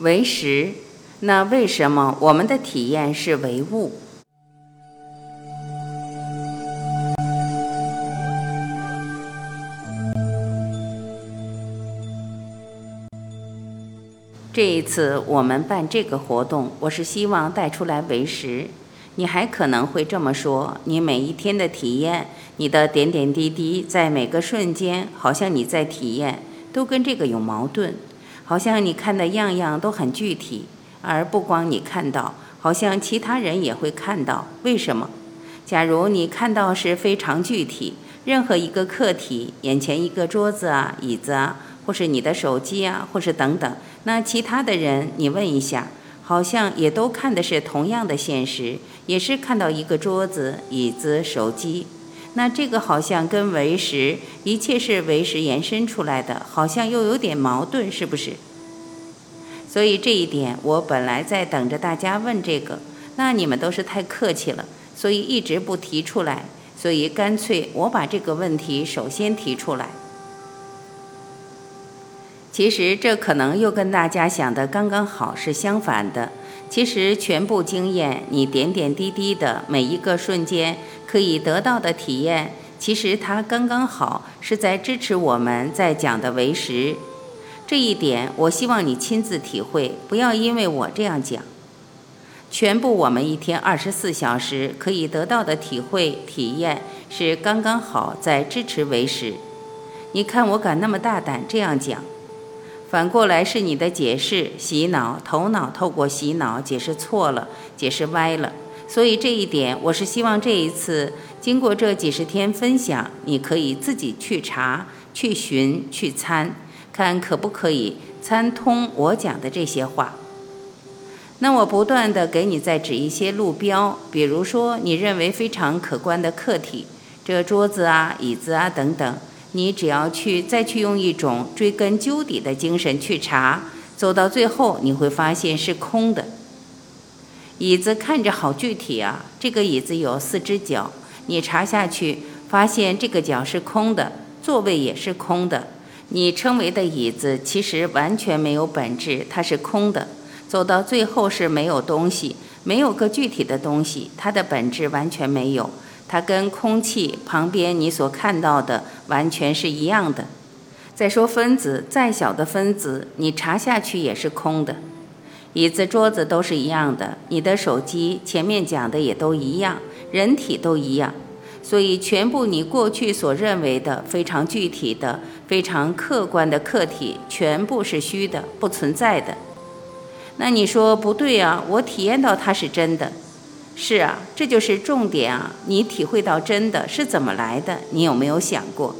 为实，那为什么我们的体验是唯物？这一次我们办这个活动，我是希望带出来为实。你还可能会这么说：你每一天的体验，你的点点滴滴，在每个瞬间，好像你在体验，都跟这个有矛盾。好像你看的样样都很具体，而不光你看到，好像其他人也会看到。为什么？假如你看到是非常具体，任何一个客体，眼前一个桌子啊、椅子啊。或是你的手机啊，或是等等，那其他的人，你问一下，好像也都看的是同样的现实，也是看到一个桌子、椅子、手机，那这个好像跟唯识，一切是唯识延伸出来的，好像又有点矛盾，是不是？所以这一点，我本来在等着大家问这个，那你们都是太客气了，所以一直不提出来，所以干脆我把这个问题首先提出来。其实这可能又跟大家想的刚刚好是相反的。其实全部经验，你点点滴滴的每一个瞬间可以得到的体验，其实它刚刚好是在支持我们在讲的为实。这一点，我希望你亲自体会，不要因为我这样讲。全部我们一天二十四小时可以得到的体会体验，是刚刚好在支持为实。你看我敢那么大胆这样讲。反过来是你的解释洗脑，头脑透过洗脑解释错了，解释歪了。所以这一点，我是希望这一次经过这几十天分享，你可以自己去查、去寻、去参，看可不可以参通我讲的这些话。那我不断的给你再指一些路标，比如说你认为非常可观的客体，这桌子啊、椅子啊等等。你只要去再去用一种追根究底的精神去查，走到最后你会发现是空的。椅子看着好具体啊，这个椅子有四只脚，你查下去发现这个脚是空的，座位也是空的。你称为的椅子其实完全没有本质，它是空的。走到最后是没有东西，没有个具体的东西，它的本质完全没有。它跟空气旁边你所看到的完全是一样的。再说分子，再小的分子，你查下去也是空的。椅子、桌子都是一样的，你的手机前面讲的也都一样，人体都一样。所以，全部你过去所认为的非常具体的、非常客观的客体，全部是虚的，不存在的。那你说不对啊？我体验到它是真的。是啊，这就是重点啊！你体会到真的是怎么来的？你有没有想过？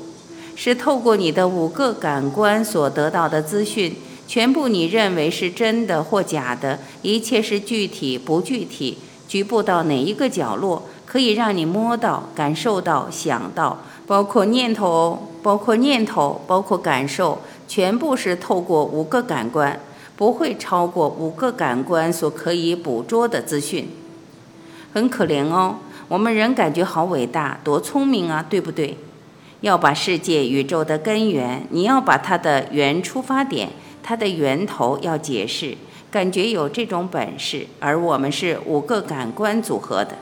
是透过你的五个感官所得到的资讯，全部你认为是真的或假的，一切是具体不具体，局部到哪一个角落，可以让你摸到、感受到、想到，包括念头，包括念头，包括感受，全部是透过五个感官，不会超过五个感官所可以捕捉的资讯。很可怜哦，我们人感觉好伟大，多聪明啊，对不对？要把世界宇宙的根源，你要把它的原出发点，它的源头要解释，感觉有这种本事。而我们是五个感官组合的，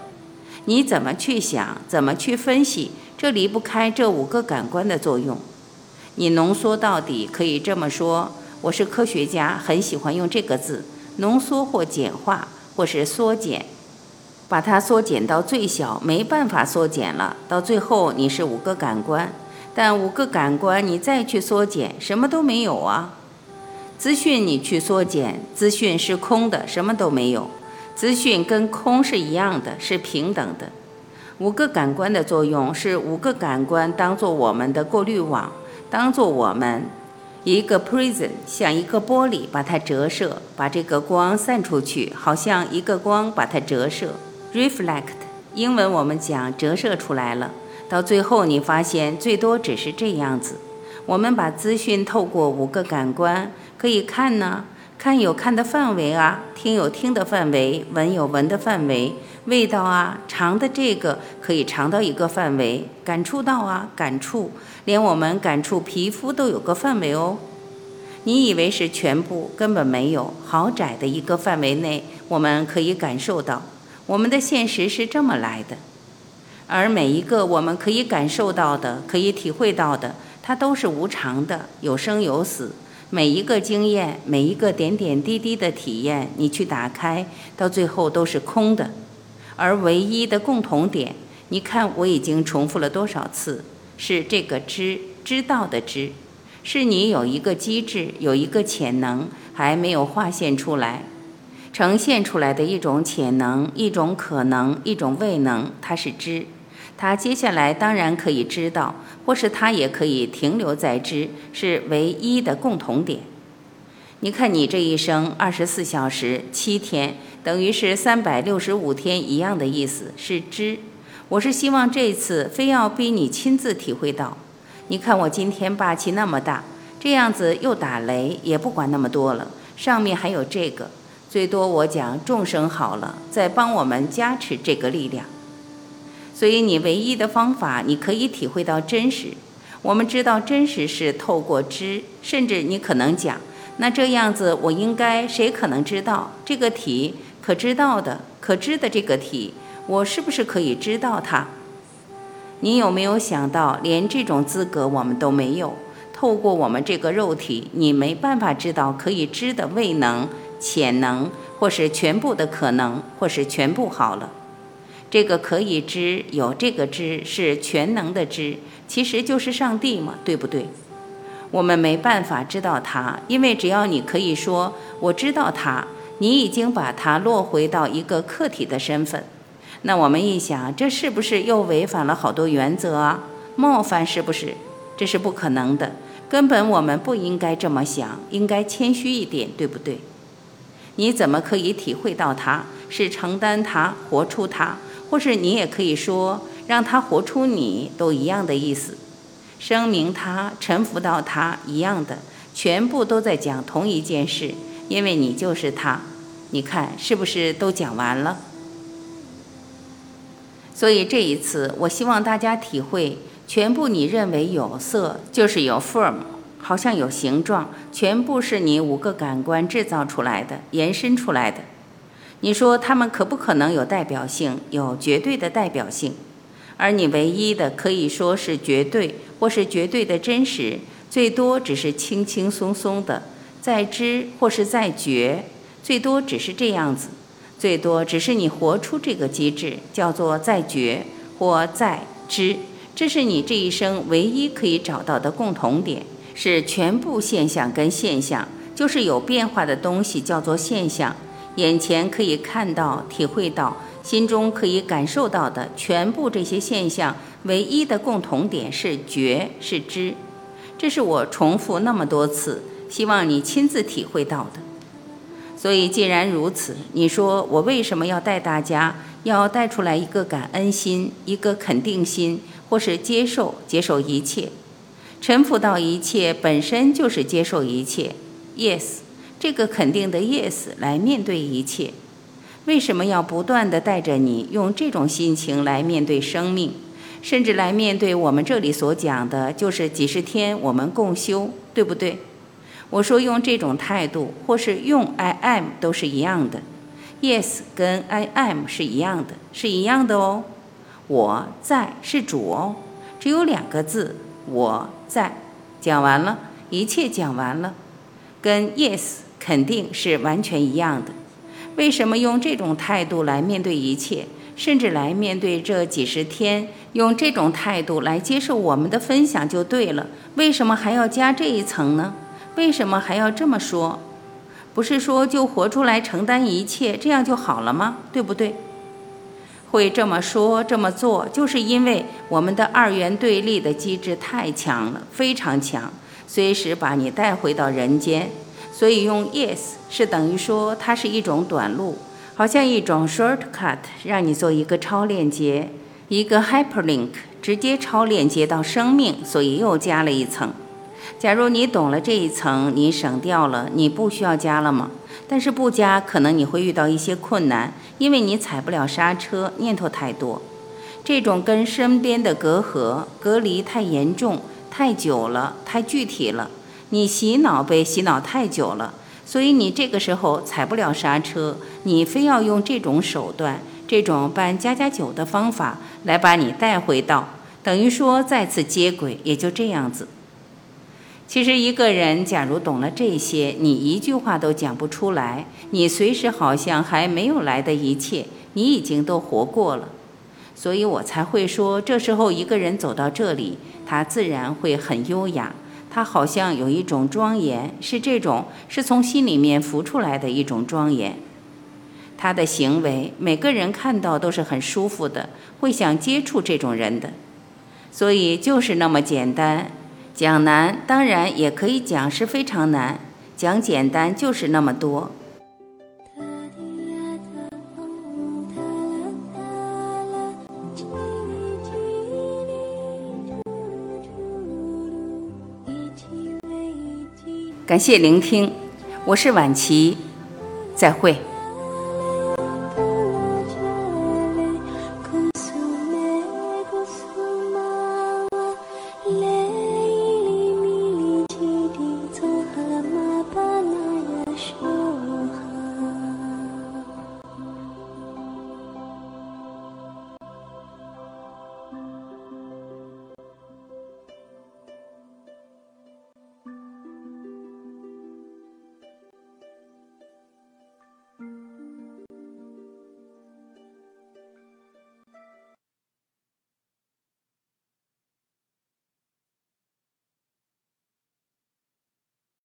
你怎么去想，怎么去分析，这离不开这五个感官的作用。你浓缩到底，可以这么说，我是科学家，很喜欢用这个字，浓缩或简化，或是缩减。把它缩减到最小，没办法缩减了。到最后你是五个感官，但五个感官你再去缩减，什么都没有啊。资讯你去缩减，资讯是空的，什么都没有。资讯跟空是一样的，是平等的。五个感官的作用是五个感官当做我们的过滤网，当做我们一个 prison，像一个玻璃，把它折射，把这个光散出去，好像一个光把它折射。Reflect，英文我们讲折射出来了，到最后你发现最多只是这样子。我们把资讯透过五个感官可以看呢，看有看的范围啊，听有听的范围，闻有闻的范围，味道啊，尝的这个可以尝到一个范围，感触到啊，感触，连我们感触皮肤都有个范围哦。你以为是全部，根本没有。好窄的一个范围内，我们可以感受到，我们的现实是这么来的。而每一个我们可以感受到的、可以体会到的，它都是无常的，有生有死。每一个经验，每一个点点滴滴的体验，你去打开，到最后都是空的。而唯一的共同点，你看我已经重复了多少次，是这个知知道的知。是你有一个机制，有一个潜能还没有划现出来，呈现出来的一种潜能、一种可能、一种未能，它是知。它接下来当然可以知道，或是它也可以停留在知，是唯一的共同点。你看，你这一生二十四小时七天，等于是三百六十五天一样的意思，是知。我是希望这次非要逼你亲自体会到。你看我今天霸气那么大，这样子又打雷，也不管那么多了。上面还有这个，最多我讲众生好了，再帮我们加持这个力量。所以你唯一的方法，你可以体会到真实。我们知道真实是透过知，甚至你可能讲，那这样子我应该谁可能知道这个体可知道的、可知的这个体，我是不是可以知道它？你有没有想到，连这种资格我们都没有？透过我们这个肉体，你没办法知道可以知的未能、潜能，或是全部的可能，或是全部好了。这个可以知，有这个知是全能的知，其实就是上帝嘛，对不对？我们没办法知道它，因为只要你可以说我知道它，你已经把它落回到一个客体的身份。那我们一想，这是不是又违反了好多原则啊？冒犯是不是？这是不可能的，根本我们不应该这么想，应该谦虚一点，对不对？你怎么可以体会到它？是承担它，活出它，或是你也可以说让它活出你，都一样的意思。声明它，臣服到它，一样的，全部都在讲同一件事，因为你就是它。你看是不是都讲完了？所以这一次，我希望大家体会，全部你认为有色就是有 form，好像有形状，全部是你五个感官制造出来的、延伸出来的。你说他们可不可能有代表性、有绝对的代表性？而你唯一的可以说是绝对，或是绝对的真实，最多只是轻轻松松的在知或是在觉，最多只是这样子。最多只是你活出这个机制，叫做在觉或在知，这是你这一生唯一可以找到的共同点，是全部现象跟现象，就是有变化的东西叫做现象，眼前可以看到、体会到，心中可以感受到的全部这些现象，唯一的共同点是觉是知，这是我重复那么多次，希望你亲自体会到的。所以，既然如此，你说我为什么要带大家，要带出来一个感恩心，一个肯定心，或是接受接受一切，臣服到一切本身就是接受一切，yes，这个肯定的 yes 来面对一切。为什么要不断的带着你用这种心情来面对生命，甚至来面对我们这里所讲的，就是几十天我们共修，对不对？我说用这种态度，或是用 I am 都是一样的，Yes 跟 I am 是一样的，是一样的哦。我在是主哦，只有两个字，我在。讲完了，一切讲完了，跟 Yes 肯定是完全一样的。为什么用这种态度来面对一切，甚至来面对这几十天，用这种态度来接受我们的分享就对了？为什么还要加这一层呢？为什么还要这么说？不是说就活出来承担一切，这样就好了吗？对不对？会这么说这么做，就是因为我们的二元对立的机制太强了，非常强，随时把你带回到人间。所以用 yes 是等于说它是一种短路，好像一种 shortcut，让你做一个超链接，一个 hyperlink，直接超链接到生命，所以又加了一层。假如你懂了这一层，你省掉了，你不需要加了吗？但是不加，可能你会遇到一些困难，因为你踩不了刹车，念头太多。这种跟身边的隔阂、隔离太严重、太久了、太具体了，你洗脑被洗脑太久了，所以你这个时候踩不了刹车，你非要用这种手段，这种办加加酒的方法来把你带回到，等于说再次接轨，也就这样子。其实一个人假如懂了这些，你一句话都讲不出来，你随时好像还没有来的一切，你已经都活过了。所以我才会说，这时候一个人走到这里，他自然会很优雅。他好像有一种庄严，是这种是从心里面浮出来的一种庄严。他的行为，每个人看到都是很舒服的，会想接触这种人的。所以就是那么简单，讲难当然也可以讲是非常难，讲简单就是那么多。感谢聆听，我是晚琪，再会。